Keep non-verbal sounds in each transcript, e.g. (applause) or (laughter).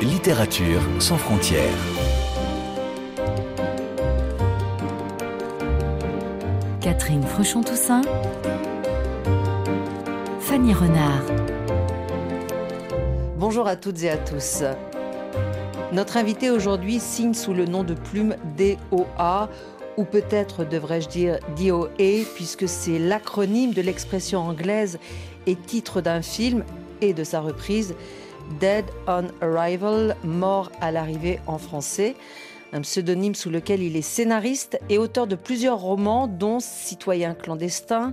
Littérature sans frontières. Catherine Fruchon-Toussaint. Fanny Renard. Bonjour à toutes et à tous. Notre invité aujourd'hui signe sous le nom de plume DOA, ou peut-être devrais-je dire DOA, puisque c'est l'acronyme de l'expression anglaise et titre d'un film et de sa reprise Dead on Arrival, mort à l'arrivée en français, un pseudonyme sous lequel il est scénariste et auteur de plusieurs romans, dont Citoyen clandestin,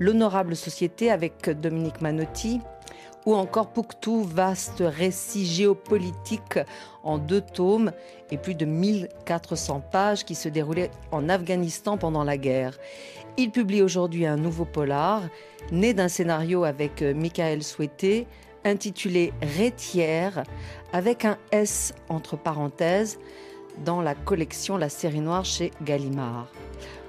L'honorable société avec Dominique Manotti, ou encore Pouctou, vaste récit géopolitique en deux tomes et plus de 1400 pages qui se déroulaient en Afghanistan pendant la guerre. Il publie aujourd'hui un nouveau polar, né d'un scénario avec Michael Souhaité, intitulé Rétière, avec un S entre parenthèses, dans la collection La série noire chez Gallimard.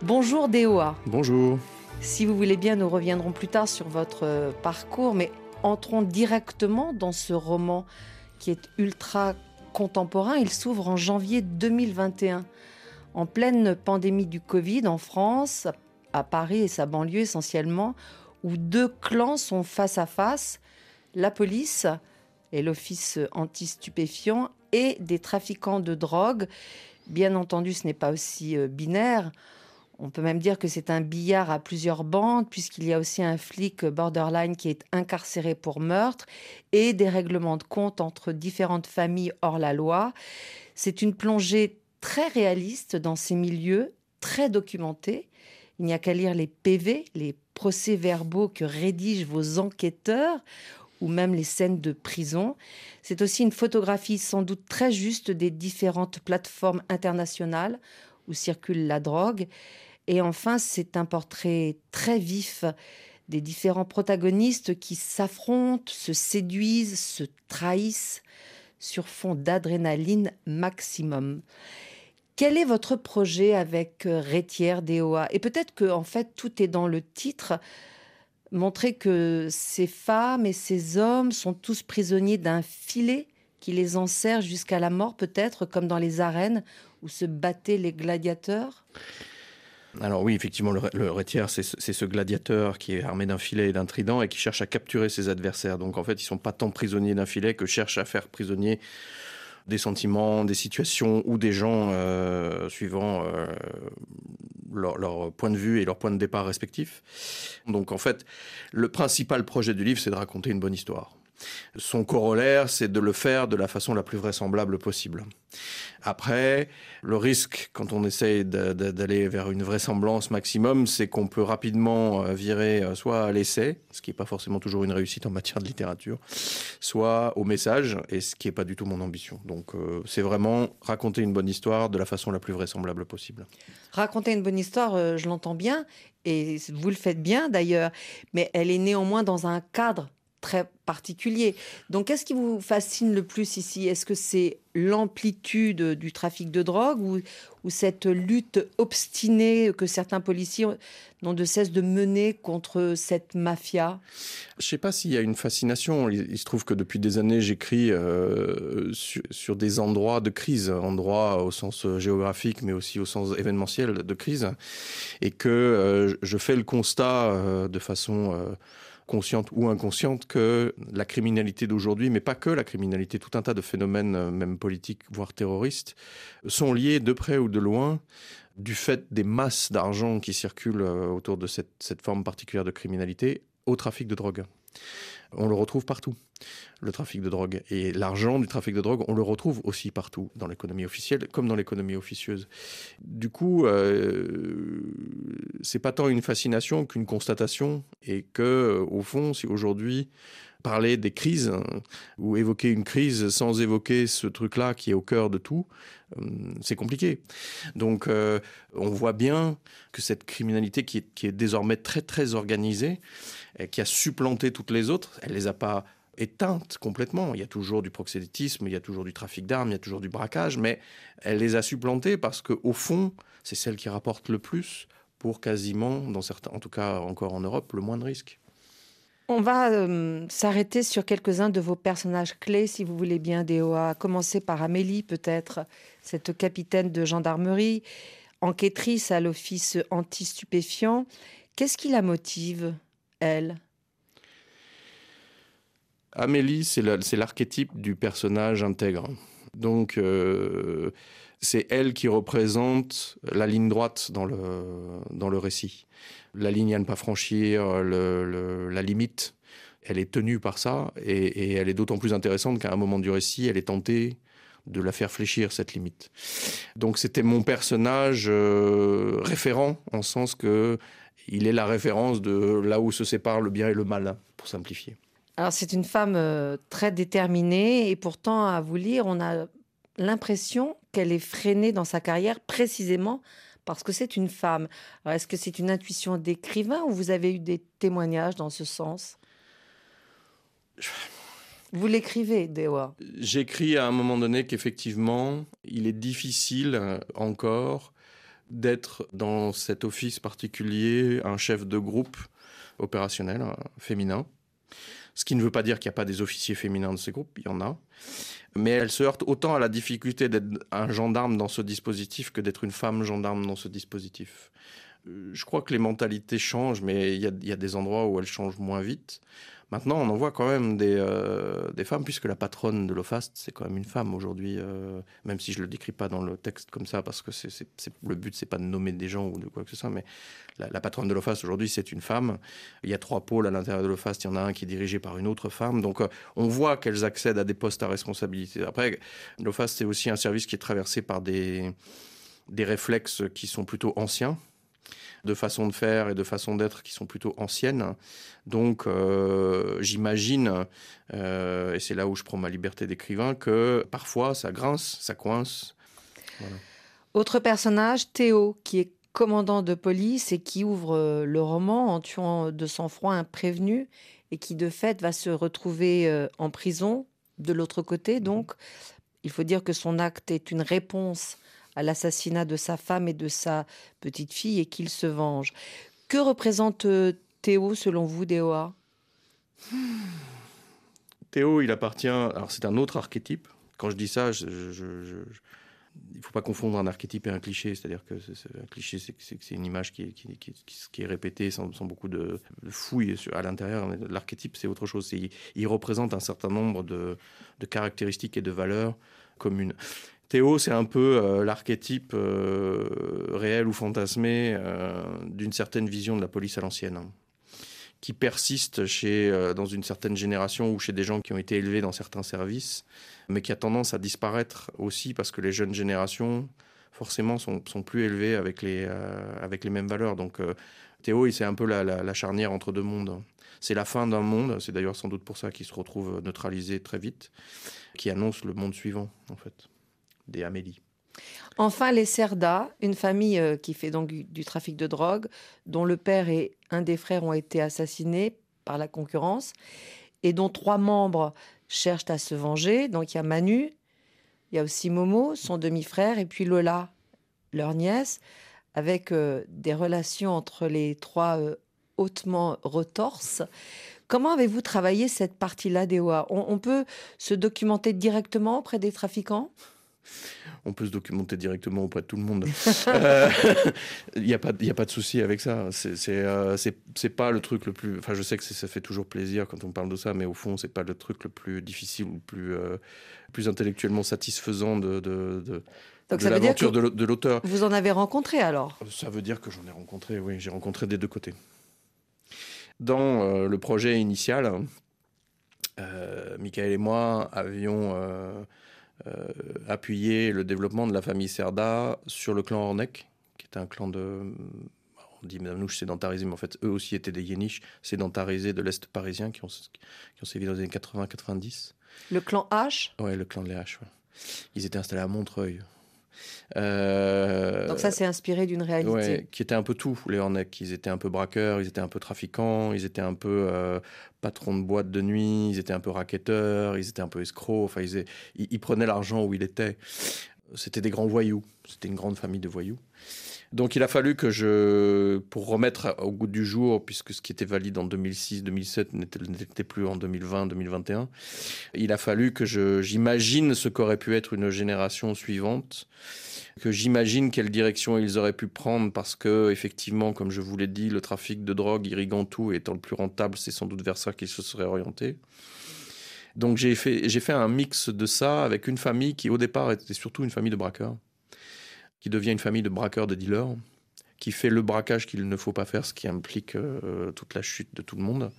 Bonjour DOA. Bonjour. Si vous voulez bien, nous reviendrons plus tard sur votre parcours, mais entrons directement dans ce roman qui est ultra contemporain. Il s'ouvre en janvier 2021, en pleine pandémie du Covid en France, à Paris et sa banlieue essentiellement, où deux clans sont face à face, la police et l'office anti-stupéfiant et des trafiquants de drogue. Bien entendu, ce n'est pas aussi euh, binaire. On peut même dire que c'est un billard à plusieurs bandes, puisqu'il y a aussi un flic borderline qui est incarcéré pour meurtre et des règlements de compte entre différentes familles hors la loi. C'est une plongée très réaliste dans ces milieux, très documentés. Il n'y a qu'à lire les PV, les procès-verbaux que rédigent vos enquêteurs ou même les scènes de prison. C'est aussi une photographie sans doute très juste des différentes plateformes internationales où circule la drogue. Et enfin, c'est un portrait très vif des différents protagonistes qui s'affrontent, se séduisent, se trahissent sur fond d'adrénaline maximum. Quel est votre projet avec Rétière DOA Et peut-être que en fait tout est dans le titre. Montrer que ces femmes et ces hommes sont tous prisonniers d'un filet qui les enserre jusqu'à la mort, peut-être comme dans les arènes où se battaient les gladiateurs? Alors oui, effectivement, le, le rétière, c'est ce gladiateur qui est armé d'un filet et d'un trident et qui cherche à capturer ses adversaires. Donc en fait, ils sont pas tant prisonniers d'un filet que cherchent à faire prisonnier des sentiments, des situations ou des gens euh, suivant euh, leur, leur, point de vue et leur point de départ respectif. Donc en fait, le principal projet du livre, c'est de raconter une bonne histoire. Son corollaire, c'est de le faire de la façon la plus vraisemblable possible. Après, le risque, quand on essaye d'aller vers une vraisemblance maximum, c'est qu'on peut rapidement euh, virer euh, soit à l'essai, ce qui n'est pas forcément toujours une réussite en matière de littérature, soit au message, et ce qui n'est pas du tout mon ambition. Donc euh, c'est vraiment raconter une bonne histoire de la façon la plus vraisemblable possible. Raconter une bonne histoire, je l'entends bien, et vous le faites bien d'ailleurs, mais elle est néanmoins dans un cadre très particulier. Donc, qu'est-ce qui vous fascine le plus ici? Est-ce que c'est l'amplitude du trafic de drogue ou, cette lutte obstinée que certains policiers n'ont de cesse de mener contre cette mafia? Je ne sais pas s'il y a une fascination. Il, se trouve que depuis des années, j'écris euh, sur, des endroits de crise, endroits au sens géographique, mais aussi au sens événementiel de crise, et que euh, je fais le constat euh, de façon euh, consciente ou inconsciente que la criminalité d'aujourd'hui, mais pas que la criminalité, tout un tas de phénomènes, euh, même politiques, voire terroristes, sont liés de près ou de loin du fait des masses d'argent qui circulent euh, autour de cette, cette forme particulière de criminalité au trafic de drogue. On le retrouve partout, le trafic de drogue. Et l'argent du trafic de drogue, on le retrouve aussi partout, dans l'économie officielle comme dans l'économie officieuse. Du coup, euh, c'est pas tant une fascination qu'une constatation. Et que, au fond, si aujourd'hui, parler des crises ou évoquer une crise sans évoquer ce truc-là qui est au cœur de tout, c'est compliqué. Donc euh, on voit bien que cette criminalité qui est, désormais très très organisée, qui a supplanté toutes les autres, elle les a pas éteintes complètement. Il y a toujours du proxénétisme, il y a toujours du trafic d'armes, il y a toujours du braquage, mais elle les a supplantées parce qu'au fond, c'est celle qui rapporte le plus pour quasiment, dans certains, en tout cas encore en Europe, le moins de risques. On va euh, s'arrêter sur quelques-uns de vos personnages clés, si vous voulez bien, Déoa. À commencer par Amélie, peut-être, cette capitaine de gendarmerie, enquêtrice à l'office anti-stupéfiant. Qu'est-ce qui la motive, elle? Amélie, c'est l'archétype du personnage intègre. Donc, euh, c'est elle qui représente la ligne droite dans le, dans le récit. La ligne à ne pas franchir, la limite, elle est tenue par ça, et, elle est d'autant plus intéressante qu'à un moment du récit, elle est tentée de la faire fléchir, cette limite. Donc c'était mon personnage euh, référent, en sens que il est la référence de là où se sépare le bien et le mal, pour simplifier. Alors c'est une femme euh, très déterminée et pourtant à vous lire, on a l'impression qu'elle est freinée dans sa carrière précisément parce que c'est une femme. Est-ce que c'est une intuition d'écrivain ou vous avez eu des témoignages dans ce sens? Vous l'écrivez, Dewa J'écris à un moment donné qu'effectivement, il est difficile euh, encore d'être dans cet office particulier un chef de groupe opérationnel euh, féminin. Ce qui ne veut pas dire qu'il n'y a pas des officiers féminins de ces groupes, il y en a. Mais elle se heurte autant à la difficulté d'être un gendarme dans ce dispositif que d'être une femme gendarme dans ce dispositif. Euh, je crois que les mentalités changent, mais il y, y, a des endroits où elles changent moins vite. Maintenant, on en voit quand même des, euh, des femmes, puisque la patronne de l'OFAST, c'est quand même une femme aujourd'hui, euh, même si je ne le décris pas dans le texte comme ça, parce que le but, c'est pas de nommer des gens ou de quoi que ce soit, mais la, patronne de l'OFAST aujourd'hui, c'est une femme. Il y a trois pôles à l'intérieur de l'OFAST, il y en a un qui est dirigé par une autre femme. Donc, euh, on voit qu'elles accèdent à des postes à responsabilité. Après, l'OFAST, c'est aussi un service qui est traversé par des réflexes qui sont plutôt anciens de façon de faire et de façon d'être qui sont plutôt anciennes. Donc euh, j'imagine, euh, et c'est là où je prends ma liberté d'écrivain, que parfois ça grince, ça coince. Autre personnage, Théo, qui est commandant de police et qui ouvre euh, le roman en tuant de sang-froid un prévenu et qui de fait va se retrouver en prison de l'autre côté. Mhm. Donc il faut dire que son acte est une réponse à l'assassinat de sa femme et de sa petite fille et qu'il se venge. Que représente euh, Théo selon vous, Déoa Théo, il appartient. Alors, c'est un autre archétype. Quand je dis ça, il ne faut pas confondre un archétype et un cliché. C'est-à-dire que un cliché, c'est une image qui est, répétée sans, beaucoup de, fouilles à l'intérieur. L'archétype, c'est autre chose. Il, représente un certain nombre de, caractéristiques et de valeurs communes. Théo, c'est un peu euh, l'archétype euh, réel ou fantasmé euh, d'une certaine vision de la police à l'ancienne, hein, qui persiste chez, dans une certaine génération ou chez des gens qui ont été élevés dans certains services, mais qui a tendance à disparaître aussi parce que les jeunes générations, forcément, sont, sont plus élevées avec les, avec les mêmes valeurs. Donc, Théo, c'est un peu la, la, charnière entre deux mondes. C'est la fin d'un monde, c'est d'ailleurs sans doute pour ça qu'il se retrouve neutralisé très vite, qui annonce le monde suivant, en fait des Amélie. Enfin, les Cerda, une famille euh, qui fait donc du trafic de drogue, dont le père et un des frères ont été assassinés par la concurrence, et dont trois membres cherchent à se venger. Donc il y a Manu, il y a aussi Momo, son demi-frère, et puis Lola, leur nièce, avec euh, des relations entre les trois euh, hautement retorses. Comment avez-vous travaillé cette partie-là des on, on peut se documenter directement auprès des trafiquants? On peut se documenter directement auprès de tout le monde. Euh, (laughs) il n'y a, pas, a pas de souci avec ça. Euh, c'est pas le truc le plus. Enfin, je sais que ça fait toujours plaisir quand on parle de ça, mais au fond, c'est pas le truc le plus difficile ou le plus, euh, plus intellectuellement satisfaisant de, de, de donc ça veut dire que de l'auteur. Vous en avez rencontré alors? Ça veut dire que j'en ai rencontré, oui, j'ai rencontré des deux côtés. Dans le projet initial, Michael et moi avions euh, appuyer le développement de la famille Serda sur le clan Ornek, qui est un clan de on dit Madame Nouche sédentarisé, mais en fait, eux aussi étaient des Yéniches sédentarisés de l'Est parisien qui ont, qui ont sévi dans les années 80-90. Le clan H? Ouais, le clan des H. Ils étaient installés à Montreuil. Euh, Donc ça, c'est inspiré d'une réalité. Ouais, qui était un peu tout, les Hornec. Ils étaient un peu braqueurs, ils étaient un peu trafiquants, ils étaient un peu euh, patrons de boîtes de nuit, ils étaient un peu racketteurs, ils étaient un peu escrocs. Enfin, ils, ils, prenaient l'argent où il était. C'était des grands voyous. C'était une grande famille de voyous. Donc il a fallu que je, pour remettre au goût du jour, puisque ce qui était valide en 2006-2007 n'était plus en 2020-2021, il a fallu que j'imagine ce qu'aurait pu être une génération suivante, que j'imagine quelle direction ils auraient pu prendre, parce que effectivement, comme je vous l'ai dit, le trafic de drogue irriguant tout étant le plus rentable, c'est sans doute vers ça qu'ils se seraient orientés. Donc j'ai fait, j'ai fait un mix de ça avec une famille qui au départ était surtout une famille de braqueurs qui devient une famille de braqueurs, de dealers, qui fait le braquage qu'il ne faut pas faire, ce qui implique euh, toute la chute de tout le monde,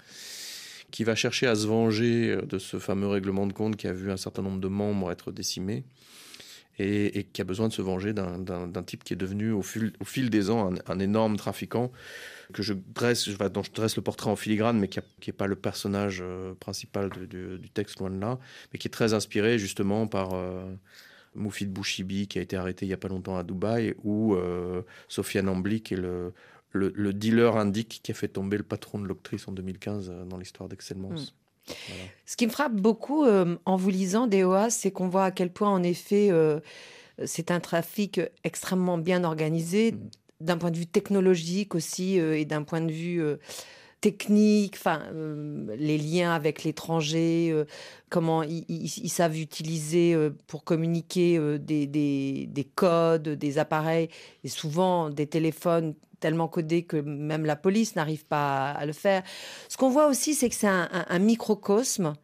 qui va chercher à se venger euh, de ce fameux règlement de compte qui a vu un certain nombre de membres être décimés. Et, qui a besoin de se venger d'un type qui est devenu au fil, des ans un, énorme trafiquant que je dresse, dont je dresse le portrait en filigrane, mais qui n'est pas le personnage euh, principal du texte, loin de là, mais qui est très inspiré justement par, Moufid Bouchibi qui a été arrêté il n'y a pas longtemps à Dubaï, ou euh, Sofiane Ambli qui est le, le, dealer indique qui a fait tomber le patron de l'octrice en 2015 euh, dans l'histoire d'Excellence. Hmm. Ce qui me frappe beaucoup euh, en vous lisant DOA, c'est qu'on voit à quel point, en effet, c'est un trafic extrêmement bien organisé, hmm. d'un point de vue technologique aussi, et d'un point de vue techniques, enfin, euh, les liens avec l'étranger, euh, comment ils, savent utiliser euh, pour communiquer des, des, codes, des appareils, et souvent des téléphones tellement codés que même la police n'arrive pas à, le faire. Ce qu'on voit aussi, c'est que c'est un microcosme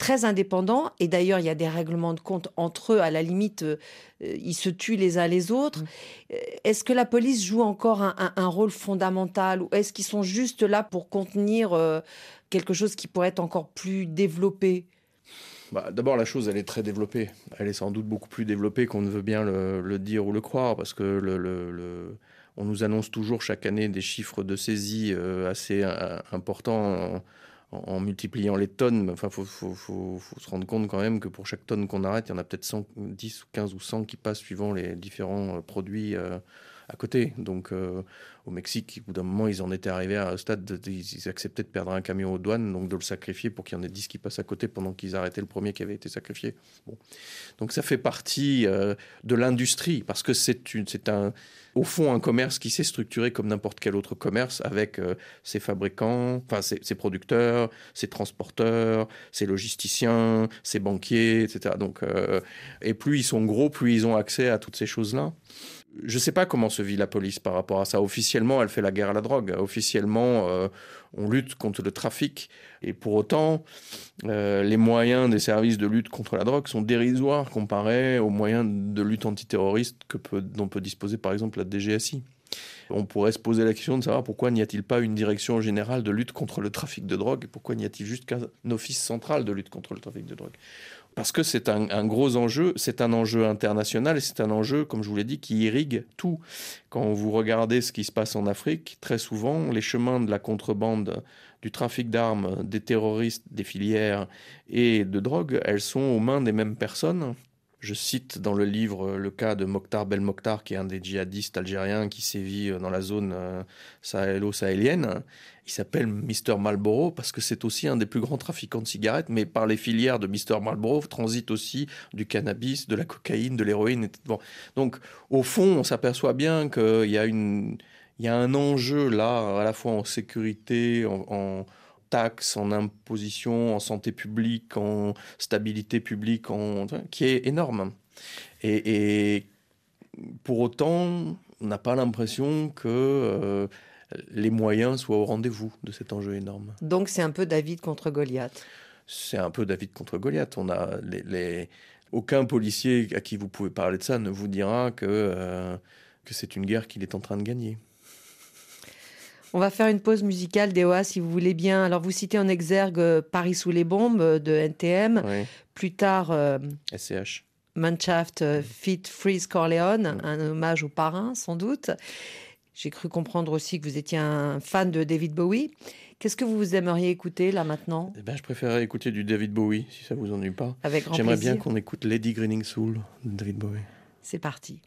très indépendants. Et d'ailleurs, il y a des règlements de compte entre eux. À la limite, euh, ils se tuent les uns les autres. Mm. Euh, est-ce que la police joue encore un, rôle fondamental ou est-ce qu'ils sont juste là pour contenir euh, quelque chose qui pourrait être encore plus développé? Bah, D'abord, la chose, elle est très développée. Elle est sans doute beaucoup plus développée qu'on ne veut bien le, dire ou le croire, parce que le, on nous annonce toujours chaque année des chiffres de saisie assez importants en, multipliant les tonnes. Enfin, faut, se rendre compte quand même que pour chaque tonne qu'on arrête, il y en a peut-être 10 ou 15 ou 100 qui passent suivant les différents euh, produits euh, à côté. Donc, euh, au Mexique, au bout d'un moment, ils en étaient arrivés à un stade, de, ils acceptaient de perdre un camion aux douanes, donc de le sacrifier pour qu'il y en ait 10 qui passent à côté pendant qu'ils arrêtaient le premier qui avait été sacrifié. Donc, ça fait partie de l'industrie, parce que c'est un au fond un commerce qui s'est structuré comme n'importe quel autre commerce avec euh, ses fabricants, enfin ses, producteurs, ses transporteurs, ses logisticiens, ses banquiers, etc. Donc, euh, et plus ils sont gros, plus ils ont accès à toutes ces choses-là. Je ne sais pas comment se vit la police par rapport à ça. Officiellement, elle fait la guerre à la drogue. Officiellement, euh, on lutte contre le trafic. Et pour autant, les moyens des services de lutte contre la drogue sont dérisoires comparés aux moyens de lutte antiterroriste que peut, dont peut disposer par exemple la DGSI. On pourrait se poser la question de savoir pourquoi n'y a-t-il pas une direction générale de lutte contre le trafic de drogue et pourquoi n'y a-t-il juste qu'un office central de lutte contre le trafic de drogue? Parce que c'est un, gros enjeu, c'est un enjeu international et c'est un enjeu, comme je vous l'ai dit, qui irrigue tout. Quand vous regardez ce qui se passe en Afrique, très souvent, les chemins de la contrebande, du trafic d'armes, des terroristes, des filières et de drogue, elles sont aux mains des mêmes personnes je cite dans le livre le cas de Mokhtar Bel Mokhtar, qui est un des djihadistes algériens qui sévit dans la zone euh, sahélo-sahélienne. Il s'appelle Mr Marlboro parce que c'est aussi un des plus grands trafiquants de cigarettes, mais par les filières de Mr Marlboro transite aussi du cannabis, de la cocaïne, de l'héroïne. Bon. Donc, au fond, on s'aperçoit bien qu'il y a y a un enjeu là, à la fois en sécurité, en taxes, en imposition, en santé publique, en stabilité publique, en... qui est énorme. Et, pour autant, on n'a pas l'impression que euh, les moyens soient au rendez-vous de cet enjeu énorme. Donc c'est un peu David contre Goliath. C'est un peu David contre Goliath. On a les, Aucun policier à qui vous pouvez parler de ça ne vous dira que, euh, que c'est une guerre qu'il est en train de gagner. On va faire une pause musicale, DOA, si vous voulez bien. Alors, vous citez en exergue euh, Paris sous les bombes euh, de NTM. Plus tard, SCH. Euh, Mannschaft Fit Freeze Corleone, un hommage au parrain, sans doute. J'ai cru comprendre aussi que vous étiez un fan de David Bowie. Qu'est-ce que vous aimeriez écouter là maintenant? Eh ben, Je préférerais écouter du David Bowie, si ça vous ennuie pas. Avec J'aimerais bien qu'on écoute Lady Greening Soul de David Bowie. C'est parti.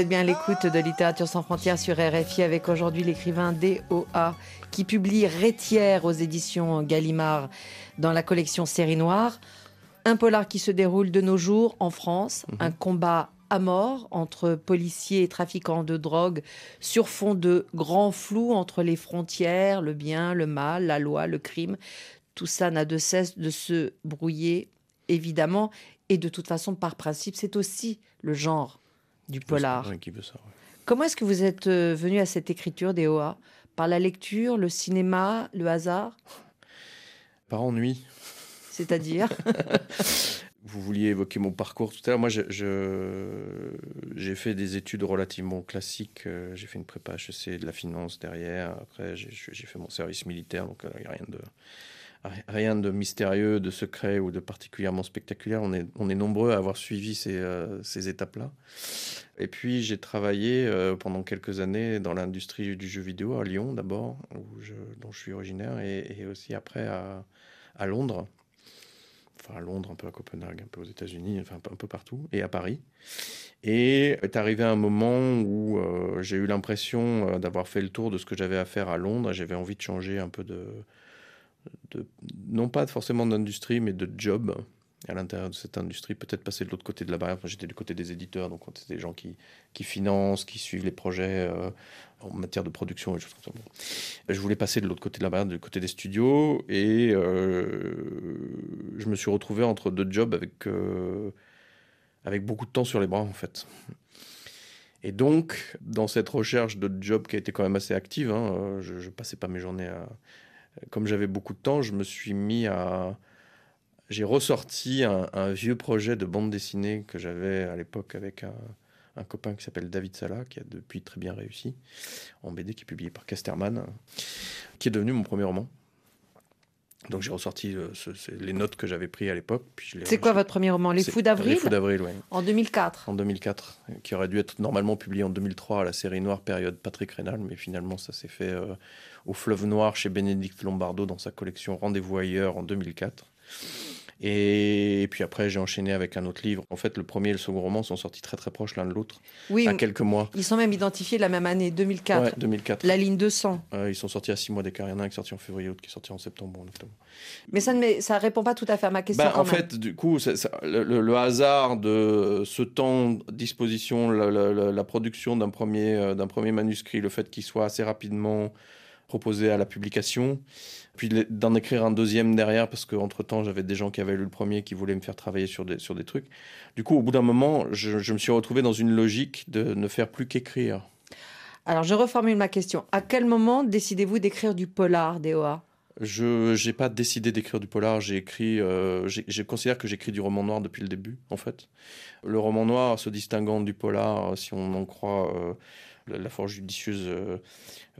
Êtes bien à l'écoute de Littérature sans frontières sur RFI avec aujourd'hui l'écrivain DOA qui publie Rétière aux éditions Gallimard dans la collection Série Noire. Un polar qui se déroule de nos jours en France, mhm. un combat à mort entre policiers et trafiquants de drogue sur fond de grands flous entre les frontières, le bien, le mal, la loi, le crime. Tout ça n'a de cesse de se brouiller, évidemment, et de toute façon, par principe, c'est aussi le genre du polar. Comment est-ce que vous êtes euh, venu à cette écriture des OA Par la lecture, le cinéma, le hasard? Par ennui. C'est-à-dire? (laughs) Vous vouliez évoquer mon parcours tout à l'heure. Moi, j'ai je, fait des études relativement classiques. Euh, j'ai fait une prépa HEC de la finance derrière. Après, j'ai fait mon service militaire, donc il n'y a rien de, rien de mystérieux, de secret ou de particulièrement spectaculaire. On est, nombreux à avoir suivi ces, euh, ces étapes-là. Et puis j'ai travaillé euh, pendant quelques années dans l'industrie du jeu vidéo à Lyon d'abord, dont je suis originaire, et, aussi après à, à, Londres. Enfin à Londres, un peu à Copenhague, un peu aux États-Unis, enfin un peu partout, et à Paris. Et est arrivé un moment où euh, j'ai eu l'impression d'avoir fait le tour de ce que j'avais à faire à Londres. J'avais envie de changer un peu de, non pas forcément d'industrie, mais de job à l'intérieur de cette industrie, peut-être passer de l'autre côté de la barrière. J'étais du côté des éditeurs, donc c'était des gens qui, qui financent, qui suivent les projets euh, en matière de production et. Je voulais passer de l'autre côté de la barrière, du côté des studios, et euh, je me suis retrouvé entre deux jobs avec, euh, avec beaucoup de temps sur les bras, en fait. Et donc, dans cette recherche de job qui a été quand même assez active, hein, je, je passais pas mes journées à comme j'avais beaucoup de temps, je me suis mis à. J'ai ressorti un, vieux projet de bande dessinée que j'avais à l'époque avec un, copain qui s'appelle David Sala, qui a depuis très bien réussi, en BD, qui est publié par Casterman, qui est devenu mon premier roman. Donc j'ai ressorti euh, les notes que j'avais prises à l'époque. C'est quoi votre premier roman Les Fous d'Avril Les Fous d'Avril, oui. En 2004 En 2004, qui aurait dû être normalement publié en 2003 à la série Noire, période Patrick Rénal, mais finalement ça s'est fait euh, au Fleuve Noir chez Bénédicte Lombardo dans sa collection Rendez-vous ailleurs en 2004. Et, puis après, j'ai enchaîné avec un autre livre. En fait, le premier et le second roman sont sortis très très proches l'un de l'autre, oui, à quelques mois. Ils sont même identifiés la même année, 2004. Ouais, 2004. La ligne 200. ils sont sortis à six mois d'écart. Il y en a un qui est sorti en février, l'autre qui est sorti en septembre, en octobre. Mais ça ne ça répond pas tout à fait à ma question. Ben, en fait, du coup, le, hasard de ce temps disposition, la, la production d'un premier, euh, d'un premier manuscrit, le fait qu'il soit assez rapidement proposé à la publication, puis d'en écrire un deuxième derrière, parce qu'entre-temps, j'avais des gens qui avaient lu le premier qui voulaient me faire travailler sur des, sur des trucs. Du coup, au bout d'un moment, je, me suis retrouvé dans une logique de ne faire plus qu'écrire. Alors, je reformule ma question. À quel moment décidez-vous d'écrire du polar, DOA je n'ai pas décidé d'écrire du polar, j'ai écrit, euh, je considère que j'écris du roman noir depuis le début, en fait. Le roman noir se distinguant du polar, si on en croit euh, la fort judicieuse euh,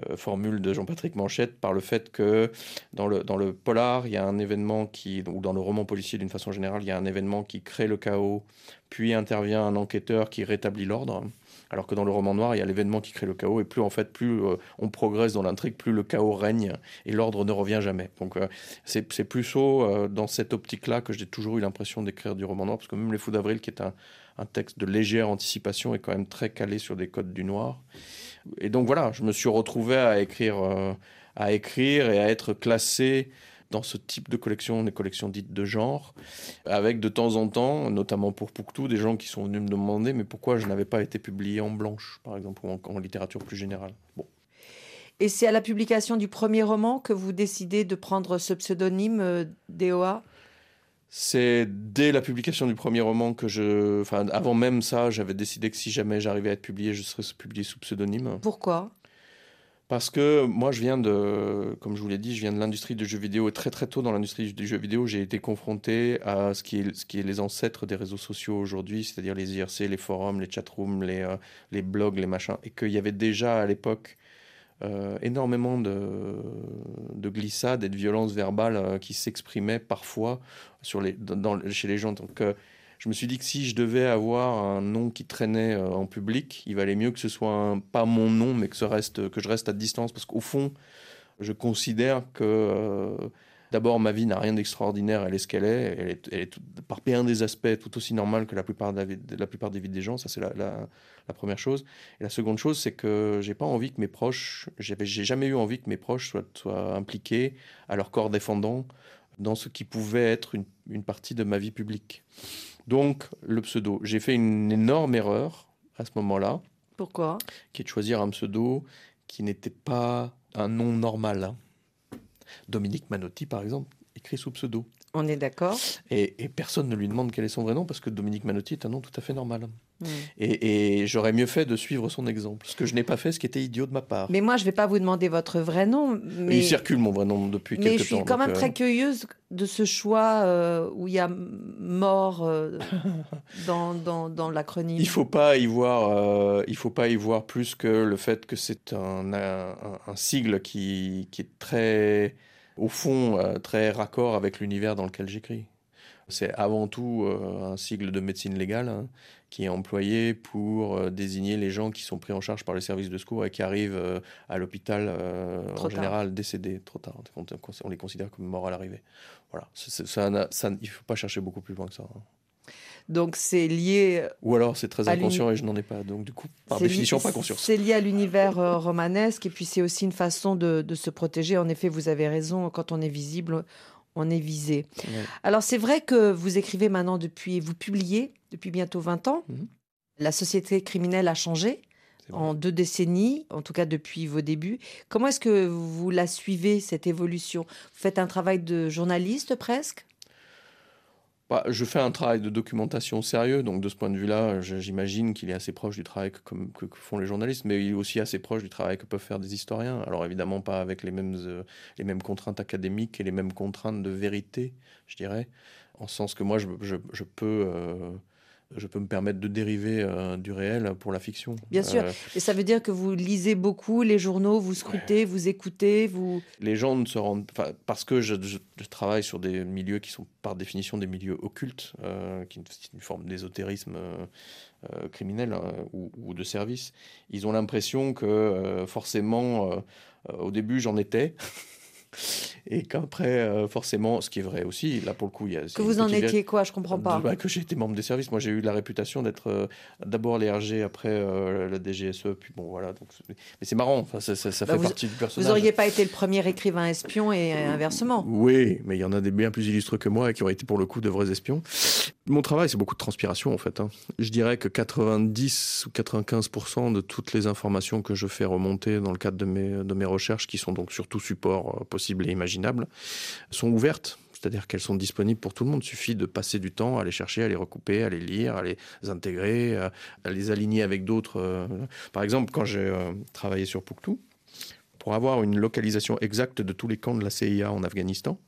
euh, formule de Jean-Patrick Manchette par le fait que dans le, dans le polar, il y a un événement qui, ou dans le roman policier d'une façon générale, il y a un événement qui crée le chaos, puis intervient un enquêteur qui rétablit l'ordre. Alors que dans le roman noir, il y a l'événement qui crée le chaos, et plus en fait, plus euh, on progresse dans l'intrigue, plus le chaos règne et l'ordre ne revient jamais. Donc c'est plutôt dans cette optique-là que j'ai toujours eu l'impression d'écrire du roman noir, parce que même Les Fous d'Avril, qui est un, un texte de légère anticipation et quand même très calé sur des codes du noir. Et donc voilà, je me suis retrouvé à écrire, euh, à écrire et à être classé dans ce type de collection, des collections dites de genre, avec de temps en temps, notamment pour Pouctou, des gens qui sont venus me demander mais pourquoi je n'avais pas été publié en blanche, par exemple, ou en, littérature plus générale. Bon. Et c'est à la publication du premier roman que vous décidez de prendre ce pseudonyme euh, DOA c'est dès la publication du premier roman que je. Enfin, avant même ça, j'avais décidé que si jamais j'arrivais à être publié, je serais publié sous pseudonyme. Pourquoi? Parce que moi, je viens de. Comme je vous l'ai dit, je viens de l'industrie du jeu vidéo. Et très, très tôt dans l'industrie du jeu vidéo, j'ai été confronté à ce qui, est, ce qui est les ancêtres des réseaux sociaux aujourd'hui, c'est-à-dire les IRC, les forums, les chatrooms, les, euh, les blogs, les machins. Et qu'il y avait déjà à l'époque euh, énormément de, de, glissades et de violences verbales euh, qui s'exprimaient parfois sur les, chez les gens. Donc, euh, je me suis dit que si je devais avoir un nom qui traînait en public, il valait mieux que ce soit pas mon nom, mais que, reste, que je reste à distance, parce qu'au fond, je considère que D'abord, ma vie n'a rien d'extraordinaire, elle est ce qu'elle est. Elle est, elle est tout- par bien des aspects tout aussi normale que la plupart, de la, vie- de la plupart des vies des gens. Ça, c'est la, la- la première chose. Et la seconde chose, c'est que j'ai pas envie que mes proches, j'ai jamais eu envie que mes proches soient, soient impliqués à leur corps défendant dans ce qui pouvait être une, une partie de ma vie publique. Donc, le pseudo. J'ai fait une énorme erreur à ce moment-là Pourquoi? Qui est de choisir un pseudo qui n'était pas un nom normal. Dominique Manotti, par exemple, écrit sous pseudo. On est d'accord Et, et personne ne lui demande quel est son vrai nom parce que Dominique Manotti est un nom tout à fait normal. Hmm. Et, et j'aurais mieux fait de suivre son exemple. Ce que je n'ai pas fait, ce qui était idiot de ma part. Mais moi, je ne vais pas vous demander votre vrai nom, mais, Il circule mon vrai nom depuis mais quelques je suis temps. quand même euh, très curieuse de ce choix euh, où il y a mort euh, (laughs) dans, dans, dans l'acronyme. Il faut pas y voir, il faut pas y voir plus que le fait que c'est un, un, un sigle qui, qui est très, au fond, très raccord avec l'univers dans lequel j'écris. C'est avant tout euh, un sigle de médecine légale hein, qui est employé pour euh, désigner les gens qui sont pris en charge par les services de secours et qui arrivent euh, à l'hôpital euh, en tard. général décédés trop tard. On, les considère comme morts à l'arrivée. Voilà, ça, ça, il faut pas chercher beaucoup plus loin que ça. hein. Donc c'est lié, Ou alors c'est très inconscient et je n'en ai pas. Donc du coup, par définition, pas conscience. C'est lié à l'univers euh, romanesque et puis c'est aussi une façon de, de se protéger. En effet, vous avez raison, quand on est visible, on est visé. Ouais. Alors c'est vrai que vous écrivez maintenant depuis, vous publiez depuis bientôt 20 ans. Mhm. La société criminelle a changé en deux décennies, en tout cas depuis vos débuts. Comment est-ce que vous la suivez, cette évolution? Vous faites un travail de journaliste presque? Bah, je fais un travail de documentation sérieux, donc de ce point de vue-là, j'imagine qu'il est assez proche du travail que, font les journalistes, mais il est aussi assez proche du travail que peuvent faire des historiens. Alors évidemment pas avec les mêmes, euh, les mêmes contraintes académiques et les mêmes contraintes de vérité, je dirais, en sens que moi, je, je- je peux, euh, je peux me permettre de dériver euh, du réel pour la fiction. Bien sûr. Euh, Et ça veut dire que vous lisez beaucoup les journaux, vous scrutez, vous écoutez, vous... les gens ne se rendent enfin, parce que je, je- je travaille sur des milieux qui sont par définition des milieux occultes, euh, qui est une forme d'ésotérisme euh, euh, criminel hein, ou, ou de service. Ils ont l'impression que euh, forcément, euh, euh, au début, j'en étais. Et qu'après, euh, forcément, ce qui est vrai aussi, là pour le coup, il y a. Que vous en étiez quoi? Je comprends pas. Bah, que j'ai été membre des services. Moi, j'ai eu la réputation d'être euh, d'abord les RG, après euh, la DGSE, puis bon, voilà. Donc, mais c'est marrant, enfin, ça, ça, ça Bah, fait vous- partie du personnage. Vous n'auriez pas été le premier écrivain espion et inversement. Oui, mais il y en a des bien plus illustres que moi et qui ont été pour le coup de vrais espions. Mon travail, c'est beaucoup de transpiration en fait. hein. Je dirais que 90 ou 95% de toutes les informations que je fais remonter dans le cadre de mes, de mes recherches, qui sont donc sur tout support euh, possible et imaginable, sont ouvertes. C'est-à-dire qu'elles sont disponibles pour tout le monde. Il suffit de passer du temps à les chercher, à les recouper, à les lire, à les intégrer, à, les aligner avec d'autres. euh. Par exemple, quand j'ai euh, travaillé sur Pouctou, pour avoir une localisation exacte de tous les camps de la CIA en Afghanistan,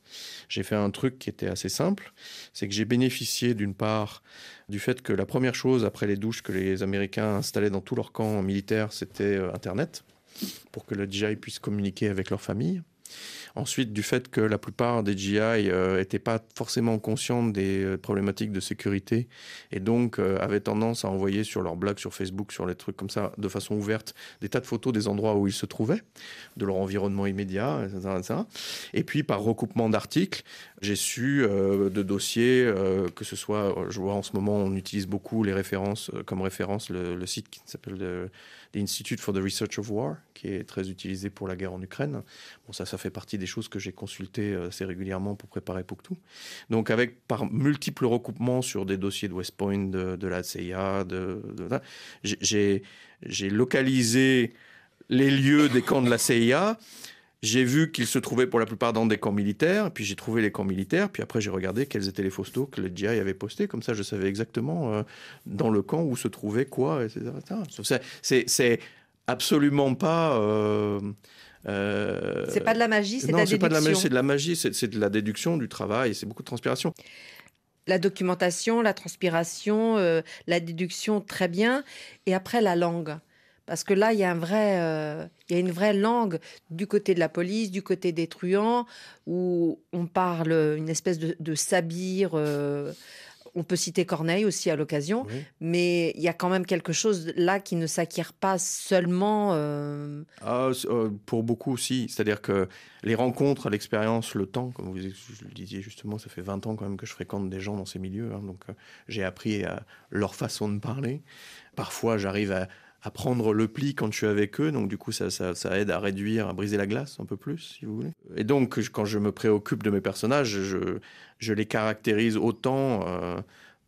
j'ai fait un truc qui était assez simple. C'est que j'ai bénéficié d'une part du fait que la première chose après les douches que les Américains installaient dans tous leurs camps militaires, c'était euh, Internet, pour que le GI puisse communiquer avec leur famille. Ensuite, du fait que la plupart des GI n'étaient pas forcément conscients des euh, problématiques de sécurité et donc euh, avaient tendance à envoyer sur leurs blogs, sur Facebook, sur les trucs comme ça, de façon ouverte, des tas de photos des endroits où ils se trouvaient, de leur environnement immédiat, etc. etc. Et puis, par recoupement d'articles, j'ai su euh, de dossiers, euh, que ce soit, euh, je vois en ce moment, on utilise beaucoup les références, euh, comme référence le site qui s'appelle le- The Institute for the Research of War, qui est très utilisé pour la guerre en Ukraine. Bon, ça, ça fait partie des choses que j'ai consultées euh, assez régulièrement pour préparer Pouctou. Donc, avec par multiples recoupements sur des dossiers de West Point, de, la CIA, de, de- j'ai localisé les lieux des camps de la CIA. J'ai vu qu'ils se trouvaient pour la plupart dans des camps militaires, puis j'ai trouvé les camps militaires, puis après j'ai regardé quels étaient les photos que le GI avait postés, comme ça je savais exactement euh, dans le camp où se trouvait quoi, etc. C'est- absolument pas... euh, euh, C'est pas de la magie, c'est de non, la c'est pas de la magie, déduction. c'est de la de déduction, du travail, c'est beaucoup de transpiration. La documentation, la transpiration, euh, la déduction, très bien. Et après, la langue. Parce que là, il y a un vrai, euh, il y a une vraie langue du côté de la police, du côté des truands, où on parle une espèce de, de sabir. euh, on peut citer Corneille aussi à l'occasion, Oui. mais il y a quand même quelque chose là qui ne s'acquiert pas seulement. euh, Ah, pour beaucoup aussi. C'est-à-dire que les rencontres, l'expérience, le temps, comme vous le disiez justement, ça fait 20 ans quand même que je fréquente des gens dans ces milieux. hein, donc j'ai appris à leur façon de parler. Parfois, j'arrive à, à prendre le pli quand je suis avec eux. Donc du coup, ça, ça, aide à réduire, à briser la glace un peu plus, si vous voulez. Et donc, quand je me préoccupe de mes personnages, je, les caractérise autant. euh,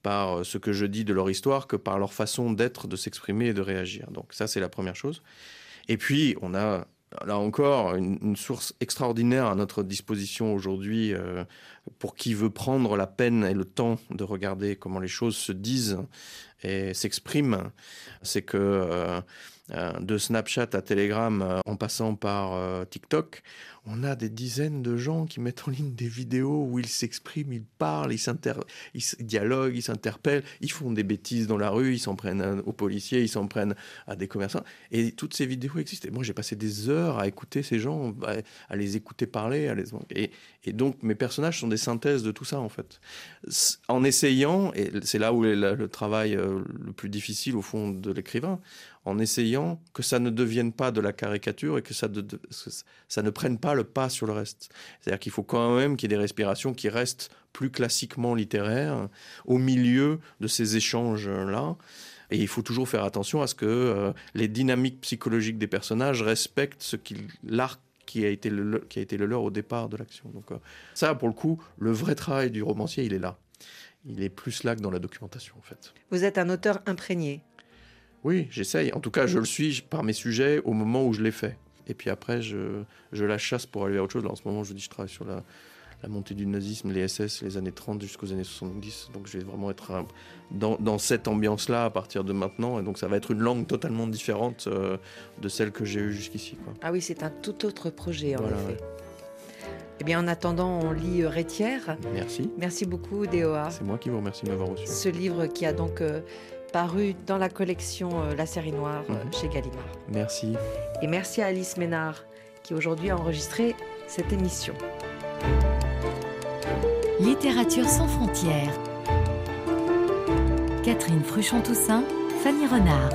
par ce que je dis de leur histoire que par leur façon d'être, de s'exprimer et de réagir. Donc ça, c'est la première chose. Et puis, on a là encore une, une source extraordinaire à notre disposition aujourd'hui euh, pour qui veut prendre la peine et le temps de regarder comment les choses se disent et s'expriment. C'est que euh, euh, de Snapchat à Telegram, euh, en passant par TikTok, on a des dizaines de gens qui mettent en ligne des vidéos où ils s'expriment, ils parlent, ils, ils dialoguent, ils s'interpellent, ils font des bêtises dans la rue, ils s'en prennent aux policiers, ils s'en prennent à des commerçants. Et toutes ces vidéos existent. Et moi, j'ai passé des heures à écouter ces gens, à, les écouter parler. À les... et, et donc, mes personnages sont des synthèses de tout ça, en fait. En essayant, et c'est là où est le travail euh, le plus difficile, au fond, de l'écrivain, en essayant que ça ne devienne pas de la caricature et que ça, que ça ne prenne pas le pas sur le reste. C'est-à-dire qu'il faut quand même qu'il y ait des respirations qui restent plus classiquement littéraires au milieu de ces échanges-là. Et il faut toujours faire attention à ce que euh, les dynamiques psychologiques des personnages respectent ce qu'il l'arc qui a été le, qui a été le leur au départ de l'action. Donc euh, ça, pour le coup, le vrai travail du romancier, il est là. Il est plus là que dans la documentation, en fait. Vous êtes un auteur imprégné. Oui, j'essaye. En tout cas, je le suis par mes sujets au moment où je les fais. Et puis après, je, je la chasse pour aller vers autre chose. Là, en ce moment, je dis, je travaille sur la, la montée du nazisme, les SS, les années 30 jusqu'aux années 70. Donc, je vais vraiment être dans, dans cette ambiance-là à partir de maintenant. Et donc, ça va être une langue totalement différente euh, de celle que j'ai eue jusqu'ici. Ah oui, c'est un tout autre projet en Voilà, effet. ouais. Eh bien, en attendant, on lit euh, Rétière. Merci. Merci beaucoup, DOA. C'est moi qui vous remercie de m'avoir reçu. Ce livre qui a donc euh, paru dans la collection euh, La série noire euh, Mhm. chez Gallimard. Merci. Et merci à Alice Ménard qui aujourd'hui a enregistré cette émission. Littérature sans frontières. Catherine Fruchon-Toussaint, Fanny Renard.